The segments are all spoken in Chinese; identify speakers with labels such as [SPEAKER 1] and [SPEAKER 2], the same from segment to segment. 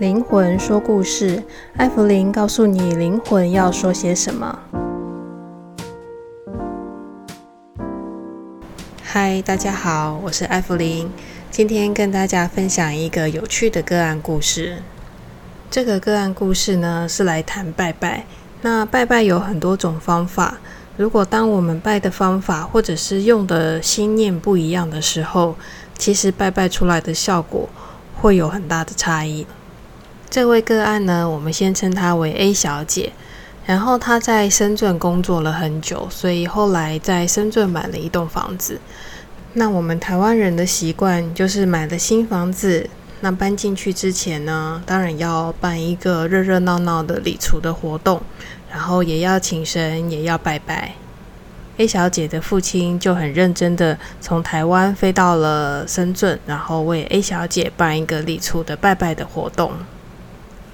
[SPEAKER 1] 灵魂说故事，艾芙琳告诉你灵魂要说些什么。嗨，大家好，我是艾芙琳，今天跟大家分享一个有趣的个案故事。这个个案故事呢，是来谈拜拜。那拜拜有很多种方法。如果当我们拜的方法或者是用的心念不一样的时候，其实拜拜出来的效果会有很大的差异。这位个案呢，我们先称她为 A 小姐。然后她在深圳工作了很久，所以后来在深圳买了一栋房子。那我们台湾人的习惯就是买了新房子，那搬进去之前呢，当然要办一个热热闹闹的礼厨的活动。然后也要请神，也要拜拜。A 小姐的父亲就很认真的从台湾飞到了深圳，然后为 A 小姐办一个礼厨的拜拜的活动。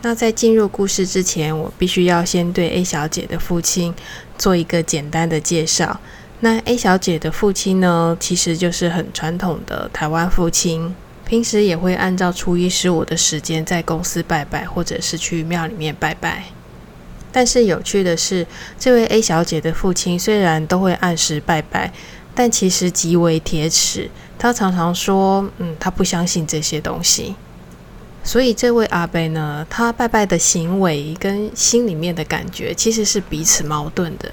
[SPEAKER 1] 那在进入故事之前，我必须要先对 A 小姐的父亲做一个简单的介绍。那 A 小姐的父亲呢，其实就是很传统的台湾父亲，平时也会按照初一十五的时间在公司拜拜，或者是去庙里面拜拜。但是有趣的是，这位 A 小姐的父亲虽然都会按时拜拜，但其实极为铁齿。他常常说：“嗯，他不相信这些东西。”所以这位阿伯呢，他拜拜的行为跟心里面的感觉其实是彼此矛盾的。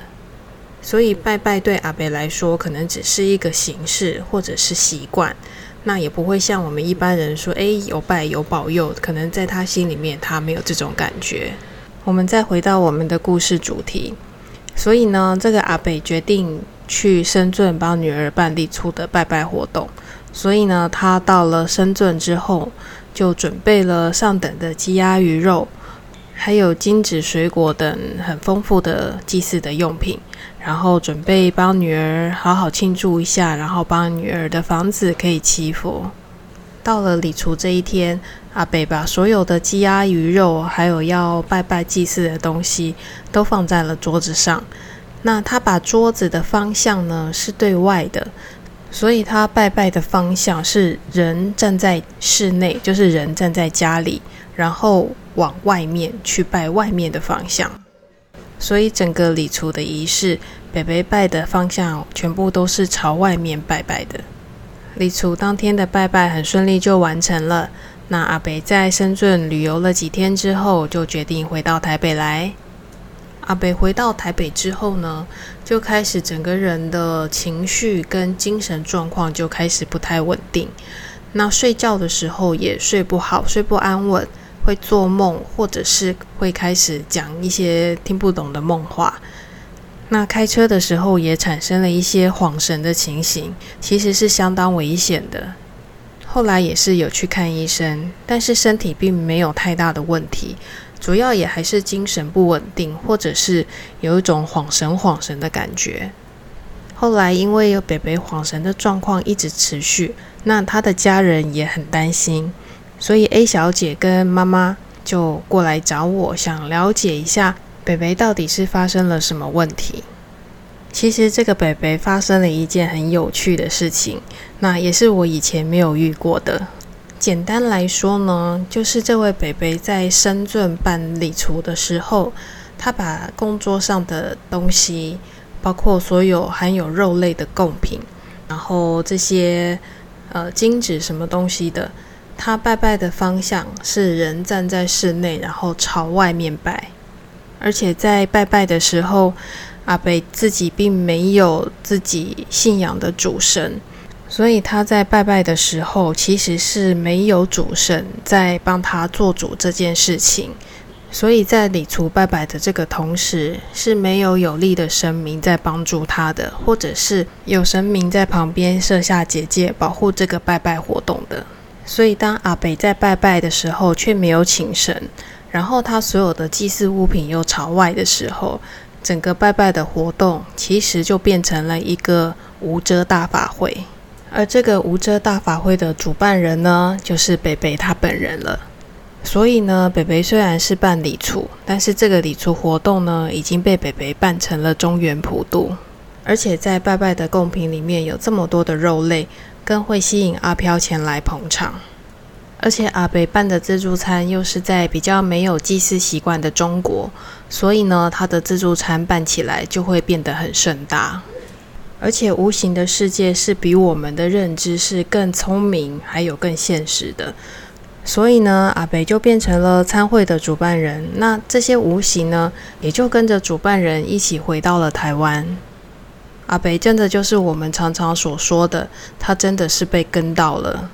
[SPEAKER 1] 所以拜拜对阿伯来说，可能只是一个形式或者是习惯，那也不会像我们一般人说：“诶，有拜有保佑。”可能在他心里面，他没有这种感觉。我们再回到我们的故事主题，所以呢，这个阿北决定去深圳帮女儿办理出的拜拜活动。所以呢，他到了深圳之后，就准备了上等的鸡鸭鱼肉，还有金纸水果等很丰富的祭祀的用品，然后准备帮女儿好好庆祝一下，然后帮女儿的房子可以祈福。到了礼厨这一天，阿北把所有的鸡鸭鱼肉，还有要拜拜祭祀的东西，都放在了桌子上。那他把桌子的方向呢，是对外的，所以他拜拜的方向是人站在室内，就是人站在家里，然后往外面去拜外面的方向。所以整个礼厨的仪式，北北拜的方向全部都是朝外面拜拜的。礼厨当天的拜拜很顺利就完成了。那阿北在深圳旅游了几天之后，就决定回到台北来。阿北回到台北之后呢，就开始整个人的情绪跟精神状况就开始不太稳定。那睡觉的时候也睡不好，睡不安稳，会做梦，或者是会开始讲一些听不懂的梦话。那开车的时候也产生了一些恍神的情形，其实是相当危险的。后来也是有去看医生，但是身体并没有太大的问题，主要也还是精神不稳定，或者是有一种恍神恍神的感觉。后来因为有北北恍神的状况一直持续，那他的家人也很担心，所以 A 小姐跟妈妈就过来找我，想了解一下。北北到底是发生了什么问题？其实这个北北发生了一件很有趣的事情，那也是我以前没有遇过的。简单来说呢，就是这位北北在深圳办礼俗的时候，他把工作上的东西，包括所有含有肉类的贡品，然后这些呃金纸什么东西的，他拜拜的方向是人站在室内，然后朝外面拜。而且在拜拜的时候，阿北自己并没有自己信仰的主神，所以他在拜拜的时候，其实是没有主神在帮他做主这件事情。所以在礼除拜拜的这个同时，是没有有力的神明在帮助他的，或者是有神明在旁边设下结界保护这个拜拜活动的。所以当阿北在拜拜的时候，却没有请神。然后他所有的祭祀物品又朝外的时候，整个拜拜的活动其实就变成了一个无遮大法会。而这个无遮大法会的主办人呢，就是北北他本人了。所以呢，北北虽然是办礼处，但是这个礼处活动呢，已经被北北办成了中原普渡。而且在拜拜的贡品里面有这么多的肉类，更会吸引阿飘前来捧场。而且阿北办的自助餐又是在比较没有祭祀习惯的中国，所以呢，他的自助餐办起来就会变得很盛大。而且无形的世界是比我们的认知是更聪明，还有更现实的。所以呢，阿北就变成了参会的主办人。那这些无形呢，也就跟着主办人一起回到了台湾。阿北真的就是我们常常所说的，他真的是被跟到了。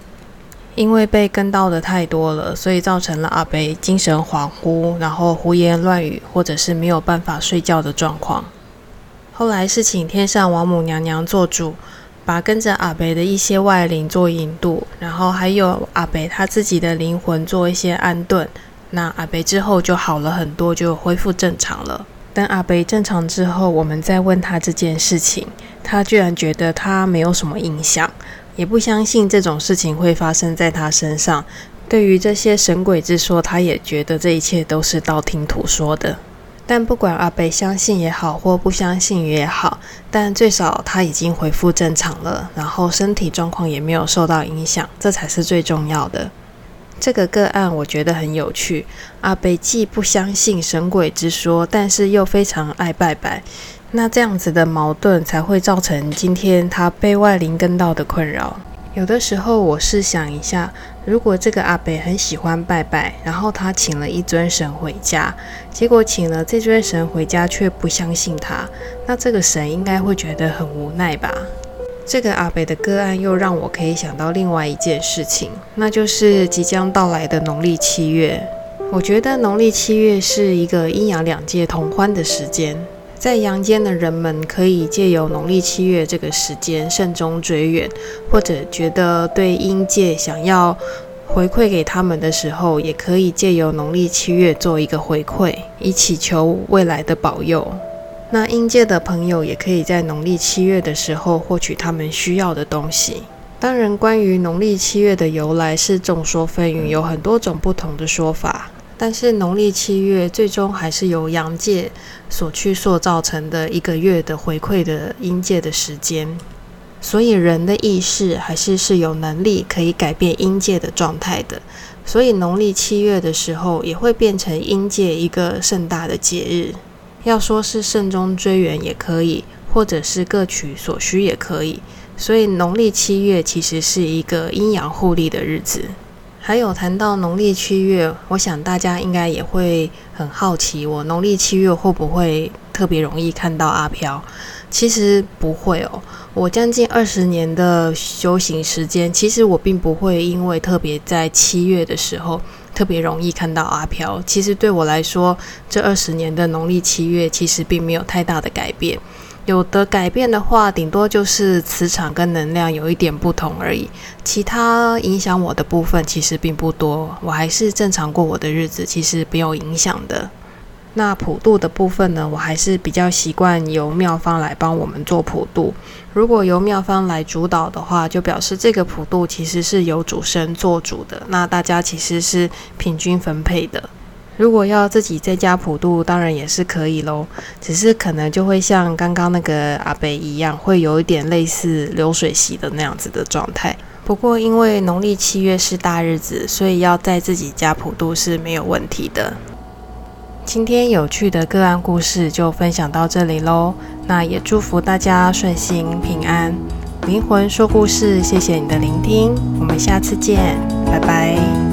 [SPEAKER 1] 因为被跟到的太多了，所以造成了阿北精神恍惚，然后胡言乱语，或者是没有办法睡觉的状况。后来是请天上王母娘娘做主，把跟着阿北的一些外灵做引渡，然后还有阿北他自己的灵魂做一些安顿。那阿北之后就好了很多，就恢复正常了。等阿北正常之后，我们再问他这件事情，他居然觉得他没有什么印象。也不相信这种事情会发生在他身上。对于这些神鬼之说，他也觉得这一切都是道听途说的。但不管阿北相信也好，或不相信也好，但最少他已经恢复正常了，然后身体状况也没有受到影响，这才是最重要的。这个个案我觉得很有趣。阿北既不相信神鬼之说，但是又非常爱拜拜。那这样子的矛盾才会造成今天他被外灵跟到的困扰。有的时候我试想一下，如果这个阿北很喜欢拜拜，然后他请了一尊神回家，结果请了这尊神回家却不相信他，那这个神应该会觉得很无奈吧？这个阿北的个案又让我可以想到另外一件事情，那就是即将到来的农历七月。我觉得农历七月是一个阴阳两界同欢的时间。在阳间的人们可以借由农历七月这个时间慎终追远，或者觉得对阴界想要回馈给他们的时候，也可以借由农历七月做一个回馈，以祈求未来的保佑。那阴界的朋友也可以在农历七月的时候获取他们需要的东西。当然，关于农历七月的由来是众说纷纭，有很多种不同的说法。但是农历七月最终还是由阳界所去塑造成的一个月的回馈的阴界的时间，所以人的意识还是是有能力可以改变阴界的状态的，所以农历七月的时候也会变成阴界一个盛大的节日。要说是慎终追远也可以，或者是各取所需也可以。所以农历七月其实是一个阴阳互利的日子。还有谈到农历七月，我想大家应该也会很好奇，我农历七月会不会特别容易看到阿飘？其实不会哦。我将近二十年的修行时间，其实我并不会因为特别在七月的时候特别容易看到阿飘。其实对我来说，这二十年的农历七月其实并没有太大的改变。有的改变的话，顶多就是磁场跟能量有一点不同而已，其他影响我的部分其实并不多，我还是正常过我的日子，其实没有影响的。那普渡的部分呢，我还是比较习惯由妙方来帮我们做普渡。如果由妙方来主导的话，就表示这个普渡其实是由主神做主的，那大家其实是平均分配的。如果要自己在家普渡，当然也是可以喽，只是可能就会像刚刚那个阿北一样，会有一点类似流水席的那样子的状态。不过因为农历七月是大日子，所以要在自己家普渡是没有问题的。今天有趣的个案故事就分享到这里喽，那也祝福大家顺心平安。灵魂说故事，谢谢你的聆听，我们下次见，拜拜。